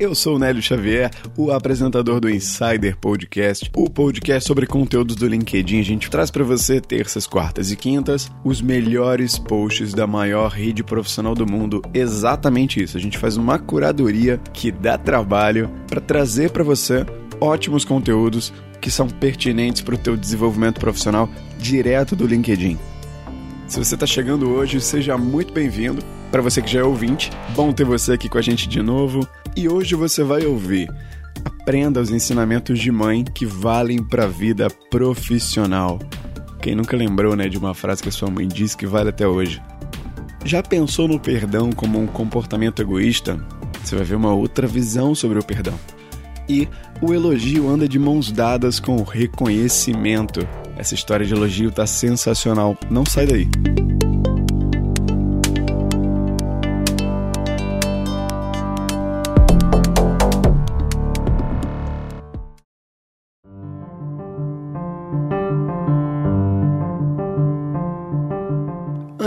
Eu sou o Nélio Xavier, o apresentador do Insider Podcast, o podcast sobre conteúdos do LinkedIn. A gente traz para você terças, quartas e quintas os melhores posts da maior rede profissional do mundo. Exatamente isso. A gente faz uma curadoria que dá trabalho para trazer para você ótimos conteúdos que são pertinentes para o teu desenvolvimento profissional direto do LinkedIn. Se você está chegando hoje, seja muito bem-vindo. Para você que já é ouvinte, bom ter você aqui com a gente de novo. E hoje você vai ouvir. Aprenda os ensinamentos de mãe que valem para a vida profissional. Quem nunca lembrou, né, de uma frase que a sua mãe disse que vale até hoje? Já pensou no perdão como um comportamento egoísta? Você vai ver uma outra visão sobre o perdão. E o elogio anda de mãos dadas com o reconhecimento. Essa história de elogio tá sensacional. Não sai daí.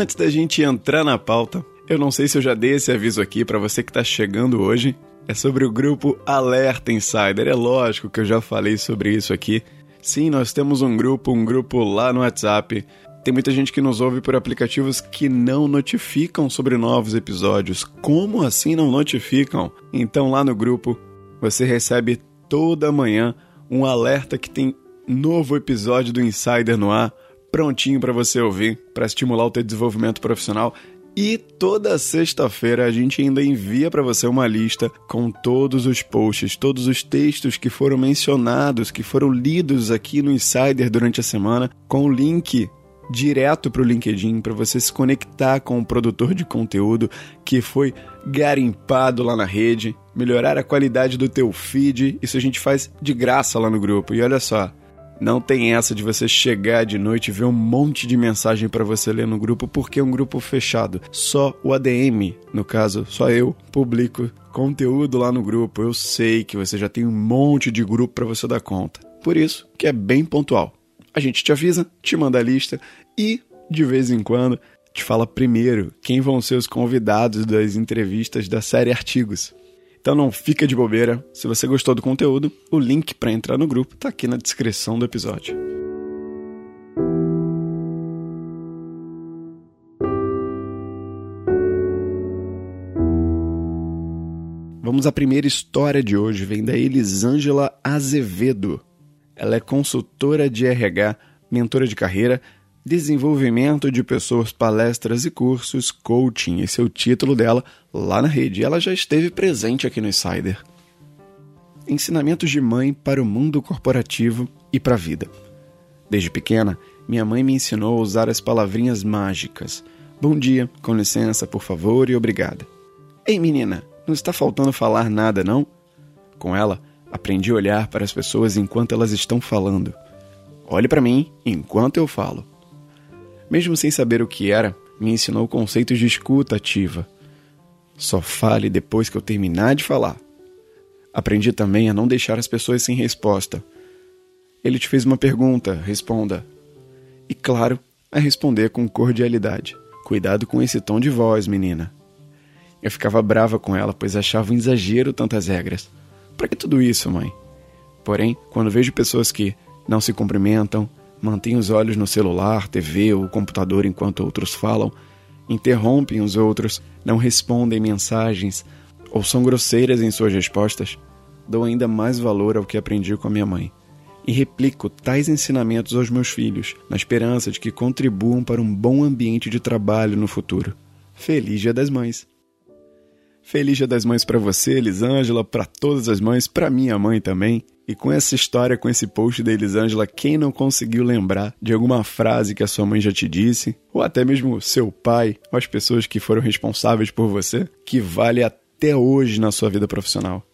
Antes da gente entrar na pauta, eu não sei se eu já dei esse aviso aqui para você que está chegando hoje. É sobre o grupo Alerta Insider. É lógico que eu já falei sobre isso aqui. Sim, nós temos um grupo, um grupo lá no WhatsApp. Tem muita gente que nos ouve por aplicativos que não notificam sobre novos episódios. Como assim não notificam? Então lá no grupo você recebe toda manhã um alerta que tem novo episódio do Insider no ar prontinho para você ouvir, para estimular o teu desenvolvimento profissional. E toda sexta-feira a gente ainda envia para você uma lista com todos os posts, todos os textos que foram mencionados, que foram lidos aqui no Insider durante a semana, com o link direto para o LinkedIn para você se conectar com o produtor de conteúdo que foi garimpado lá na rede, melhorar a qualidade do teu feed. Isso a gente faz de graça lá no grupo. E olha só, não tem essa de você chegar de noite e ver um monte de mensagem para você ler no grupo, porque é um grupo fechado. Só o ADM, no caso, só eu, publico conteúdo lá no grupo. Eu sei que você já tem um monte de grupo para você dar conta. Por isso que é bem pontual. A gente te avisa, te manda a lista e, de vez em quando, te fala primeiro quem vão ser os convidados das entrevistas da série Artigos. Então não fica de bobeira. Se você gostou do conteúdo, o link para entrar no grupo está aqui na descrição do episódio. Vamos à primeira história de hoje, vem da Elisângela Azevedo. Ela é consultora de RH, mentora de carreira, Desenvolvimento de Pessoas, Palestras e Cursos, Coaching. Esse é o título dela lá na rede. Ela já esteve presente aqui no Insider. Ensinamentos de mãe para o mundo corporativo e para a vida. Desde pequena, minha mãe me ensinou a usar as palavrinhas mágicas. Bom dia, com licença, por favor e obrigada. Ei, menina, não está faltando falar nada, não? Com ela, aprendi a olhar para as pessoas enquanto elas estão falando. Olhe para mim enquanto eu falo mesmo sem saber o que era, me ensinou conceitos de escuta ativa. Só fale depois que eu terminar de falar. Aprendi também a não deixar as pessoas sem resposta. Ele te fez uma pergunta, responda. E claro, a responder com cordialidade. Cuidado com esse tom de voz, menina. Eu ficava brava com ela, pois achava um exagero tantas regras. Para que tudo isso, mãe? Porém, quando vejo pessoas que não se cumprimentam, mantêm os olhos no celular, TV ou computador enquanto outros falam, interrompem os outros, não respondem mensagens ou são grosseiras em suas respostas, dou ainda mais valor ao que aprendi com a minha mãe e replico tais ensinamentos aos meus filhos, na esperança de que contribuam para um bom ambiente de trabalho no futuro. Feliz Dia das Mães! Feliz Dia das Mães para você, Elisângela, para todas as mães, para minha mãe também. E com essa história, com esse post da Elisângela, quem não conseguiu lembrar de alguma frase que a sua mãe já te disse, ou até mesmo seu pai, ou as pessoas que foram responsáveis por você, que vale até hoje na sua vida profissional?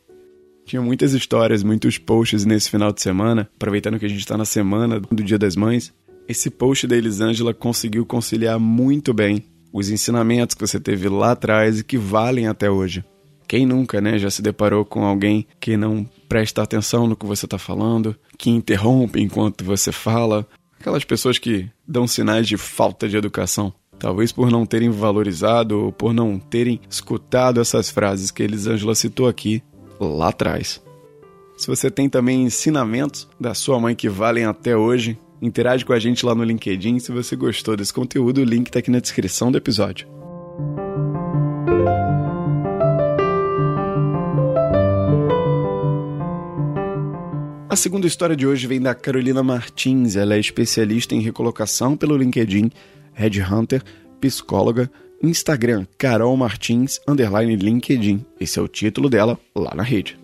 Tinha muitas histórias, muitos posts nesse final de semana, aproveitando que a gente está na semana do Dia das Mães. Esse post da Elisângela conseguiu conciliar muito bem os ensinamentos que você teve lá atrás e que valem até hoje. Quem nunca, né, já se deparou com alguém que não presta atenção no que você está falando, que interrompe enquanto você fala, aquelas pessoas que dão sinais de falta de educação. Talvez por não terem valorizado ou por não terem escutado essas frases que Elisângela citou aqui lá atrás. Se você tem também ensinamentos da sua mãe que valem até hoje, interage com a gente lá no LinkedIn. Se você gostou desse conteúdo, o link está aqui na descrição do episódio. A segunda história de hoje vem da Carolina Martins. Ela é especialista em recolocação pelo LinkedIn, Headhunter, psicóloga, Instagram Carol Martins, underline LinkedIn. Esse é o título dela lá na rede.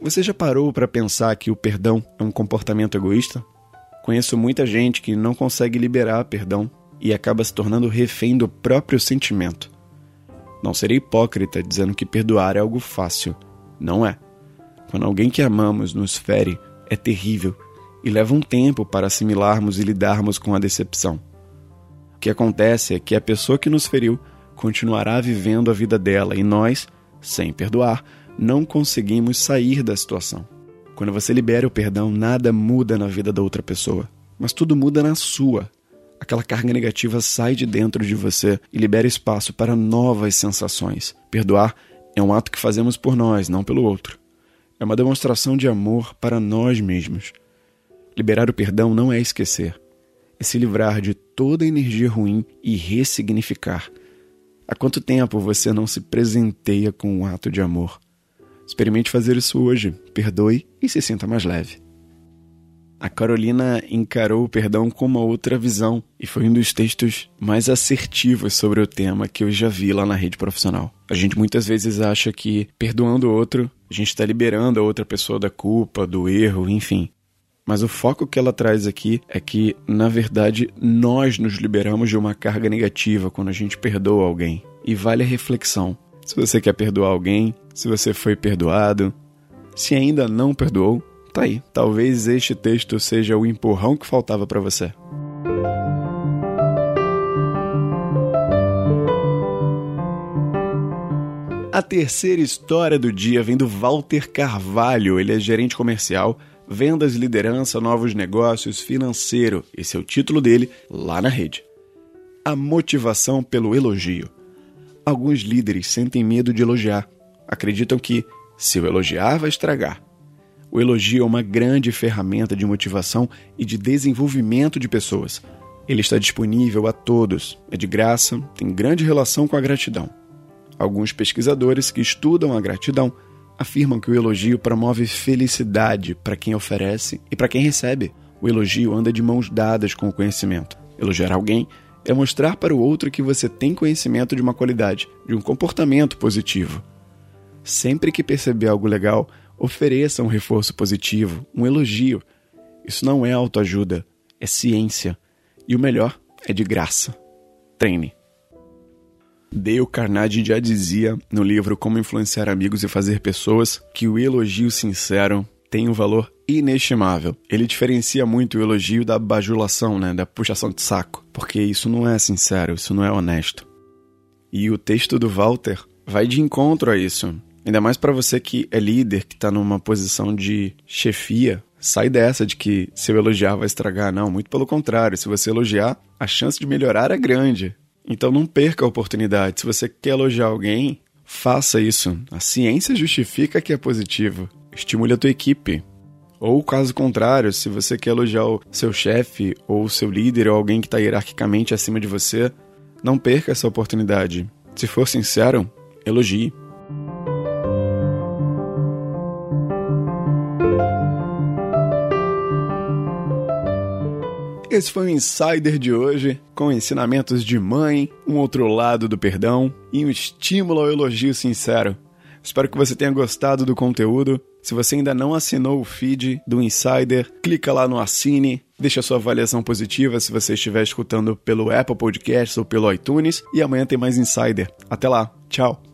Você já parou para pensar que o perdão é um comportamento egoísta? Conheço muita gente que não consegue liberar perdão e acaba se tornando refém do próprio sentimento. Não serei hipócrita dizendo que perdoar é algo fácil. Não é. Quando alguém que amamos nos fere, é terrível e leva um tempo para assimilarmos e lidarmos com a decepção. O que acontece é que a pessoa que nos feriu continuará vivendo a vida dela e nós, sem perdoar, não conseguimos sair da situação. Quando você libera o perdão, nada muda na vida da outra pessoa, mas tudo muda na sua. Aquela carga negativa sai de dentro de você e libera espaço para novas sensações. Perdoar é um ato que fazemos por nós, não pelo outro. É uma demonstração de amor para nós mesmos. Liberar o perdão não é esquecer, é se livrar de toda energia ruim e ressignificar. Há quanto tempo você não se presenteia com um ato de amor? Experimente fazer isso hoje, perdoe e se sinta mais leve. A Carolina encarou o perdão com uma outra visão e foi um dos textos mais assertivos sobre o tema que eu já vi lá na rede profissional. A gente muitas vezes acha que perdoando o outro, a gente está liberando a outra pessoa da culpa, do erro, enfim. Mas o foco que ela traz aqui é que, na verdade, nós nos liberamos de uma carga negativa quando a gente perdoa alguém. E vale a reflexão. Se você quer perdoar alguém, se você foi perdoado, se ainda não perdoou, Tá aí. Talvez este texto seja o empurrão que faltava para você. A terceira história do dia vem do Walter Carvalho. Ele é gerente comercial, vendas, liderança, novos negócios, financeiro. Esse é o título dele lá na rede. A motivação pelo elogio. Alguns líderes sentem medo de elogiar. Acreditam que, se eu elogiar, vai estragar. O elogio é uma grande ferramenta de motivação e de desenvolvimento de pessoas. Ele está disponível a todos, é de graça, tem grande relação com a gratidão. Alguns pesquisadores que estudam a gratidão afirmam que o elogio promove felicidade para quem oferece e para quem recebe. O elogio anda de mãos dadas com o conhecimento. Elogiar alguém é mostrar para o outro que você tem conhecimento de uma qualidade, de um comportamento positivo. Sempre que perceber algo legal, Ofereça um reforço positivo, um elogio. Isso não é autoajuda, é ciência. E o melhor é de graça. Treine. Dale Carnegie já dizia no livro Como Influenciar Amigos e Fazer Pessoas que o elogio sincero tem um valor inestimável. Ele diferencia muito o elogio da bajulação, né, da puxação de saco, porque isso não é sincero, isso não é honesto. E o texto do Walter vai de encontro a isso. Ainda mais para você que é líder, que está numa posição de chefia, sai dessa de que se eu elogiar vai estragar. Não, muito pelo contrário. Se você elogiar, a chance de melhorar é grande. Então não perca a oportunidade. Se você quer elogiar alguém, faça isso. A ciência justifica que é positivo. Estimule a tua equipe. Ou caso contrário, se você quer elogiar o seu chefe ou o seu líder ou alguém que está hierarquicamente acima de você, não perca essa oportunidade. Se for sincero, elogie. Esse foi o Insider de hoje, com ensinamentos de mãe, um outro lado do perdão e um estímulo ao elogio sincero. Espero que você tenha gostado do conteúdo. Se você ainda não assinou o feed do Insider, clica lá no Assine, deixa sua avaliação positiva se você estiver escutando pelo Apple Podcasts ou pelo iTunes. E amanhã tem mais Insider. Até lá, tchau!